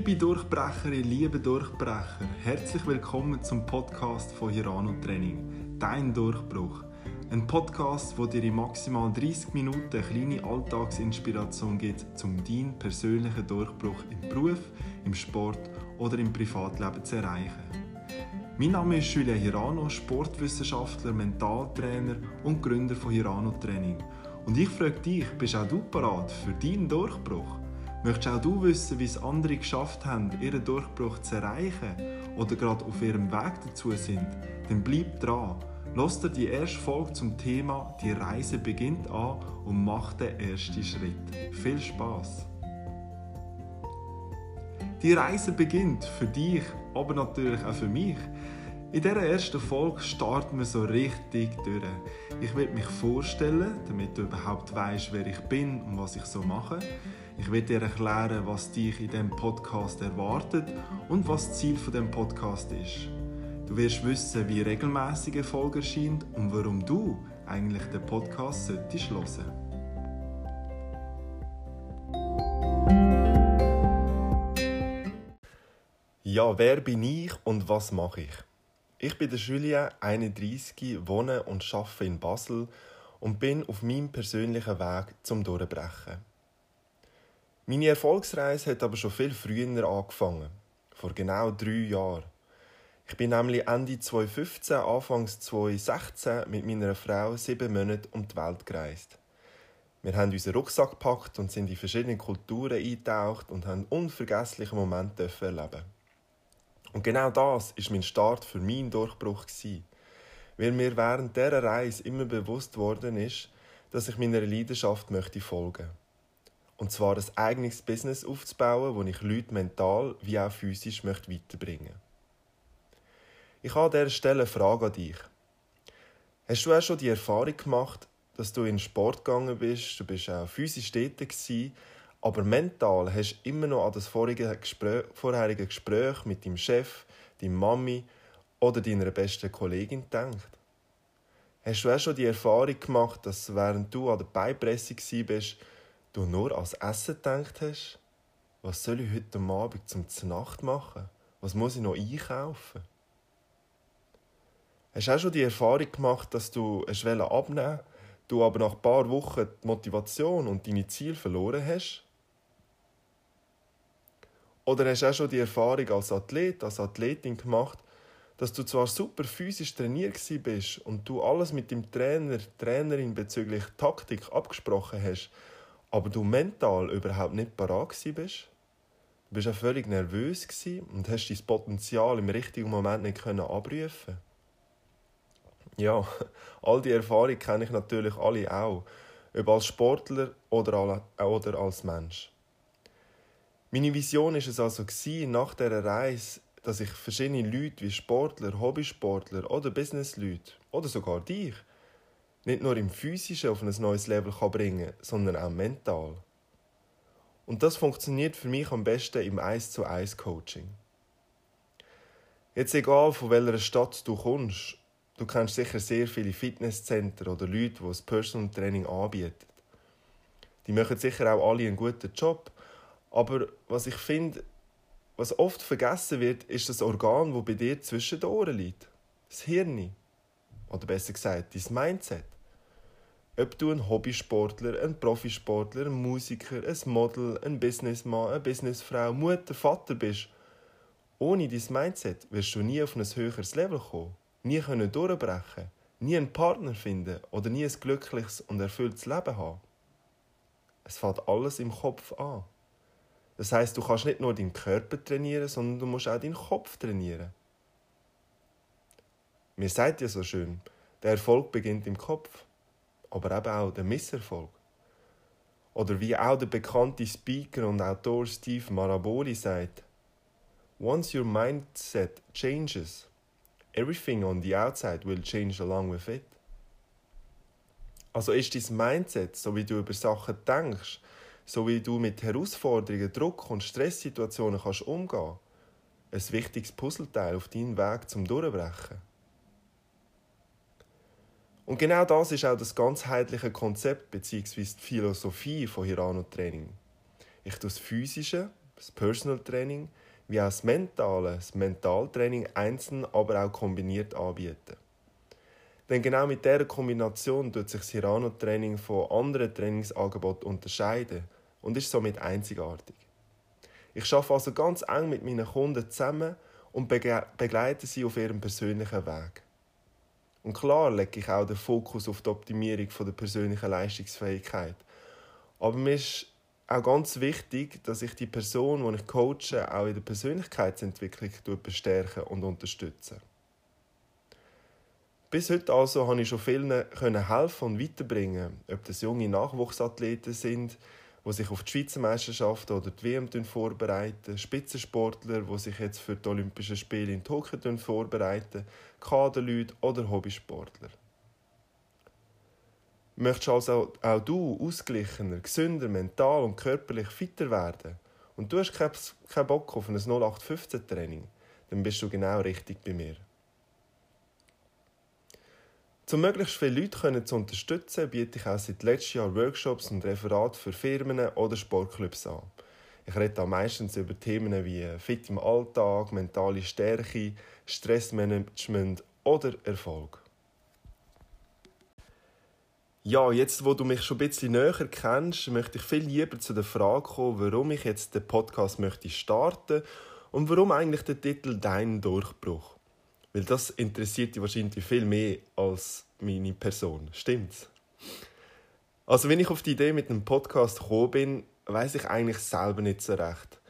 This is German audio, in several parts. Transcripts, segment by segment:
Liebe Durchbrecherin, liebe Durchbrecher, herzlich willkommen zum Podcast von Hirano Training, dein Durchbruch. Ein Podcast, wo dir in maximal 30 Minuten eine kleine Alltagsinspiration gibt, um deinen persönlichen Durchbruch im Beruf, im Sport oder im Privatleben zu erreichen. Mein Name ist Julia Hirano, Sportwissenschaftler, Mentaltrainer und Gründer von Hirano Training. Und ich frage dich, bist auch du bereit für deinen Durchbruch? Möchtest auch du wissen, wie es andere geschafft haben, ihren Durchbruch zu erreichen oder gerade auf ihrem Weg dazu sind? Dann bleib dran. Lass dir die erste Folge zum Thema Die Reise beginnt an und mach den ersten Schritt. Viel Spaß! Die Reise beginnt für dich, aber natürlich auch für mich. In dieser ersten Folge starten wir so richtig durch. Ich will mich vorstellen, damit du überhaupt weißt, wer ich bin und was ich so mache. Ich werde dir erklären, was dich in diesem Podcast erwartet und was das Ziel von dem Podcast ist. Du wirst wissen, wie regelmäßig Erfolg erscheint und warum du eigentlich den Podcast solltest hören. Ja, wer bin ich und was mache ich? Ich bin der Julien, 31, wohne und arbeite in Basel und bin auf meinem persönlichen Weg zum Durchbrechen. Meine Erfolgsreise hat aber schon viel früher angefangen, vor genau drei Jahren. Ich bin nämlich Ende 2015, Anfangs 2016 mit meiner Frau sieben Monate um die Welt gereist. Wir haben unseren Rucksack gepackt und sind in verschiedene Kulturen eingetaucht und haben unvergessliche Momente erleben. Und genau das ist mein Start für meinen Durchbruch weil mir während dieser Reise immer bewusst worden ist, dass ich meiner Leidenschaft möchte folgen. Und zwar ein eigenes Business aufzubauen, wo ich Leute mental wie auch physisch möchte weiterbringen Ich habe an dieser Stelle eine Frage an dich. Hast du auch schon die Erfahrung gemacht, dass du in den Sport gegangen bist, du bist auch physisch tätig gewesen, aber mental hast du immer noch an das vorherige Gespräch, vorherige Gespräch mit deinem Chef, deiner Mami oder deiner besten Kollegin gedacht? Hast du auch schon die Erfahrung gemacht, dass während du an der Beipresse bist, du nur als Essen gedacht hast? Was soll ich heute Abend zum Nacht machen? Was muss ich noch einkaufen? Hast du auch schon die Erfahrung gemacht, dass du abnehmen wolltest, du aber nach ein paar Wochen die Motivation und deine Ziele verloren hast? Oder hast du auch schon die Erfahrung als Athlet, als Athletin gemacht, dass du zwar super physisch trainiert bist und du alles mit dem Trainer, Trainerin bezüglich Taktik abgesprochen hast, aber du mental überhaupt nicht parat bist. Du bist auch völlig nervös und hast dein Potenzial im richtigen Moment nicht abrufen Ja, all die Erfahrungen kenne ich natürlich alle auch, ob als Sportler oder als Mensch. Meine Vision ist es also nach dieser Reise, dass ich verschiedene Leute wie Sportler, Hobbysportler oder Businessleute oder sogar dich nicht nur im Physischen auf ein neues Level kann bringen sondern auch mental. Und das funktioniert für mich am besten im 1 zu 1 Coaching. Jetzt egal von welcher Stadt du kommst, du kennst sicher sehr viele Fitnesscenter oder Leute, die das Personal Training anbieten. Die machen sicher auch alle einen guten Job, aber was ich finde, was oft vergessen wird, ist das Organ, wo bei dir zwischen den Ohren liegt. Das Hirn. Oder besser gesagt, dein Mindset. Ob du ein Hobbysportler, ein Profisportler, ein Musiker, ein Model, ein Businessmann, eine Businessfrau, Mutter, Vater bist, ohne dein Mindset wirst du nie auf ein höheres Level kommen, nie können durchbrechen, nie einen Partner finden oder nie ein glückliches und erfülltes Leben haben. Es fängt alles im Kopf an. Das heißt, du kannst nicht nur deinen Körper trainieren, sondern du musst auch deinen Kopf trainieren. Mir sagt ja so schön, der Erfolg beginnt im Kopf, aber eben auch der Misserfolg. Oder wie auch der bekannte Speaker und Autor Steve Maraboli sagt, Once your mindset changes, everything on the outside will change along with it. Also ist dein Mindset, so wie du über Sachen denkst, so wie du mit Herausforderungen, Druck und Stresssituationen kannst umgehen, ein wichtiges Puzzleteil auf deinem Weg zum Durchbrechen. Und genau das ist auch das ganzheitliche Konzept bzw. die Philosophie von Hirano Training. Ich tue das Physische, das Personal Training, wie auch das Mentale, das Mentaltraining einzeln, aber auch kombiniert anbieten. Denn genau mit dieser Kombination tut sich das Hirano-Training von anderen Trainingsangeboten unterscheiden und ist somit einzigartig. Ich arbeite also ganz eng mit meinen Kunden zusammen und begleite sie auf ihrem persönlichen Weg. Und klar lege ich auch den Fokus auf die Optimierung der persönlichen Leistungsfähigkeit. Aber mir ist auch ganz wichtig, dass ich die Person, die ich coache, auch in der Persönlichkeitsentwicklung bestärken und unterstützen. Bis heute also konnte ich schon vielen helfen und weiterbringen, ob das junge Nachwuchsathleten sind, die sich auf die Schweizer Meisterschaften oder die WM vorbereiten, Spitzensportler, die sich jetzt für die Olympischen Spiele in Tokio vorbereiten, Kaderleute oder Hobbysportler. Möchtest also auch du ausgeglichener, gesünder, mental und körperlich fitter werden und du hast keinen Bock auf ein 0815-Training, dann bist du genau richtig bei mir. Um möglichst viele Leute zu unterstützen, biete ich auch seit letztem Jahr Workshops und Referate für Firmen oder Sportclubs an. Ich rede da meistens über Themen wie Fit im Alltag, mentale Stärke, Stressmanagement oder Erfolg. Ja, jetzt, wo du mich schon ein bisschen näher kennst, möchte ich viel lieber zu der Frage kommen, warum ich jetzt den Podcast möchte starten und warum eigentlich der Titel Dein Durchbruch. Weil das interessiert dich wahrscheinlich viel mehr als meine Person. Stimmt's? Also, wenn ich auf die Idee mit einem Podcast gekommen bin, weiß ich eigentlich selber nicht so recht.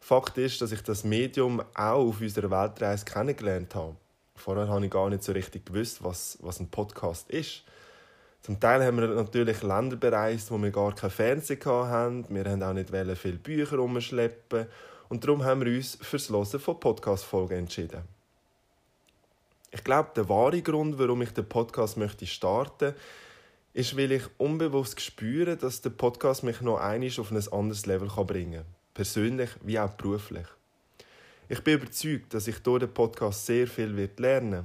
Fakt ist, dass ich das Medium auch auf unserer Weltreise kennengelernt habe. Vorher habe ich gar nicht so richtig gewusst, was, was ein Podcast ist. Zum Teil haben wir natürlich Länder bereist, wo wir gar kein Fernsehen hatten. Wir haben auch nicht viele Bücher umschleppen. Und darum haben wir uns fürs Hören von Podcast-Folgen entschieden. Ich glaube, der wahre Grund, warum ich den Podcast möchte starten, ist, weil ich unbewusst spüre, dass der Podcast mich noch einmal auf ein anderes Level bringen kann. Persönlich wie auch beruflich. Ich bin überzeugt, dass ich durch den Podcast sehr viel lernen werde.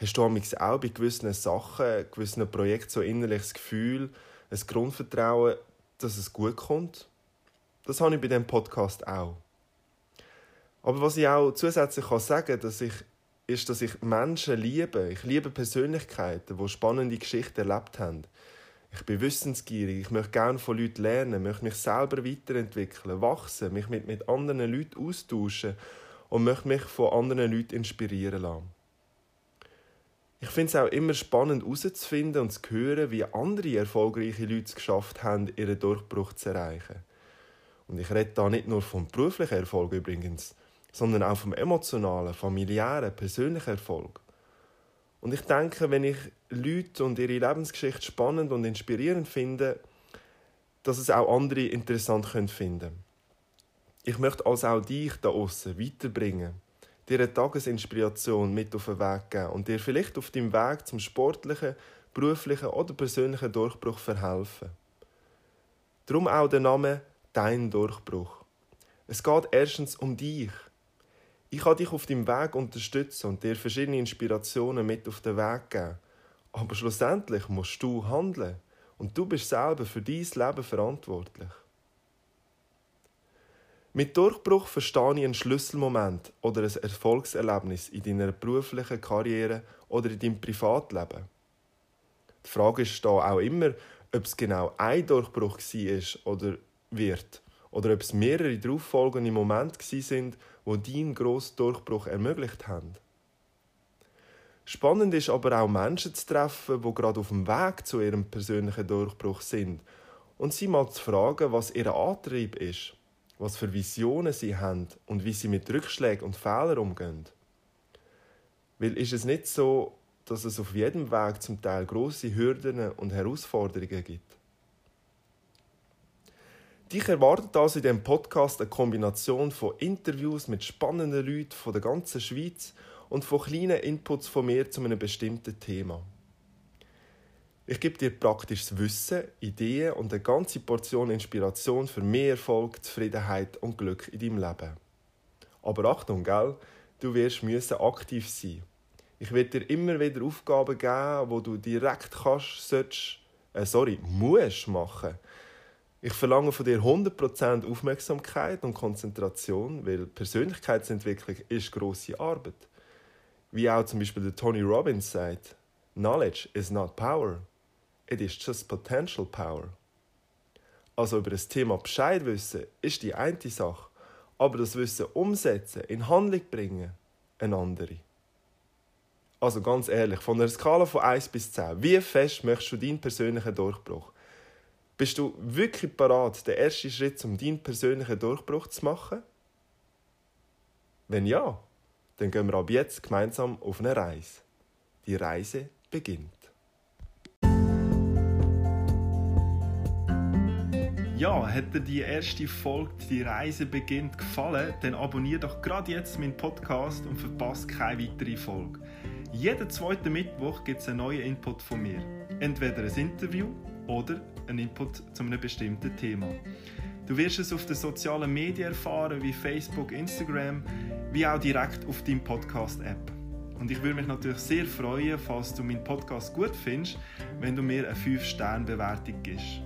Hast du auch bei gewissen Sachen, gewissen Projekten so innerliches Gefühl, ein Grundvertrauen, dass es gut kommt? Das habe ich bei diesem Podcast auch. Aber was ich auch zusätzlich sagen kann, dass ich ist, dass ich Menschen liebe. Ich liebe Persönlichkeiten, die spannende Geschichten erlebt haben. Ich bin wissensgierig, ich möchte gerne von Leuten lernen, möchte mich selber weiterentwickeln, wachsen, mich mit, mit anderen Leuten austauschen und möchte mich von anderen Leuten inspirieren lassen. Ich finde es auch immer spannend herauszufinden und zu hören, wie andere erfolgreiche Leute es geschafft haben, ihren Durchbruch zu erreichen. Und ich rede da nicht nur vom beruflichen Erfolg übrigens, sondern auch vom emotionalen, familiären, persönlichen Erfolg. Und ich denke, wenn ich Leute und ihre Lebensgeschichte spannend und inspirierend finde, dass es auch andere interessant finden können. Ich möchte also auch dich da außen weiterbringen, dir eine Tagesinspiration mit auf den Weg geben und dir vielleicht auf deinem Weg zum sportlichen, beruflichen oder persönlichen Durchbruch verhelfen. Darum auch der Name Dein Durchbruch. Es geht erstens um dich. Ich kann dich auf deinem Weg unterstützen und dir verschiedene Inspirationen mit auf den Weg geben. Aber schlussendlich musst du handeln und du bist selber für dein Leben verantwortlich. Mit Durchbruch verstehe ich einen Schlüsselmoment oder ein Erfolgserlebnis in deiner beruflichen Karriere oder in deinem Privatleben. Die Frage ist da auch immer, ob es genau ein Durchbruch war oder wird oder ob es mehrere darauffolgende Momente sind, wo deinen grossen Durchbruch ermöglicht haben. Spannend ist aber auch Menschen zu treffen, die gerade auf dem Weg zu ihrem persönlichen Durchbruch sind und sie mal zu fragen, was ihr Antrieb ist, was für Visionen sie haben und wie sie mit Rückschlägen und Fehlern umgehen. Weil ist es nicht so, dass es auf jedem Weg zum Teil große Hürden und Herausforderungen gibt. Dich erwartet also in diesem Podcast eine Kombination von Interviews mit spannenden Leuten von der ganzen Schweiz und von kleinen Inputs von mir zu einem bestimmten Thema. Ich gebe dir praktisches Wissen, Ideen und eine ganze Portion Inspiration für mehr Erfolg, Zufriedenheit und Glück in deinem Leben. Aber Achtung, gell? Du wirst müssen aktiv sein. Ich werde dir immer wieder Aufgaben geben, wo du direkt kannst, sollst, äh, sorry, musst machen Ich verlange von dir 100% Aufmerksamkeit und Konzentration, weil Persönlichkeitsentwicklung ist grosse Arbeit. Wie auch zum Beispiel der Tony Robbins sagt, Knowledge is not power, it is just potential power. Also über das Thema Bescheid wissen ist die eine Sache, aber das Wissen umsetzen, in Handlung bringen, eine andere. Also ganz ehrlich, von einer Skala von 1 bis 10, wie fest möchtest du deinen persönlichen Durchbruch? Bist du wirklich parat, den ersten Schritt, um deinen persönlichen Durchbruch zu machen? Wenn ja, dann gehen wir ab jetzt gemeinsam auf eine Reise. Die Reise beginnt. Ja, hat dir die erste Folge «Die Reise beginnt» gefallen, dann abonniere doch gerade jetzt meinen Podcast und verpasse keine weitere Folge. Jeden zweiten Mittwoch gibt es einen neuen Input von mir. Entweder ein Interview oder einen Input zu einem bestimmten Thema. Du wirst es auf den sozialen Medien erfahren, wie Facebook, Instagram, wie auch direkt auf deinem Podcast-App. Und ich würde mich natürlich sehr freuen, falls du meinen Podcast gut findest, wenn du mir eine 5-Sterne-Bewertung gibst.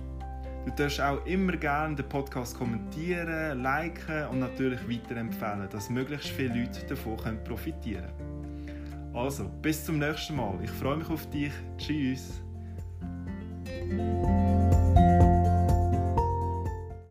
Du darfst auch immer gerne den Podcast kommentieren, liken und natürlich weiterempfehlen, dass möglichst viele Leute davon profitieren können. Also, bis zum nächsten Mal. Ich freue mich auf dich. Tschüss.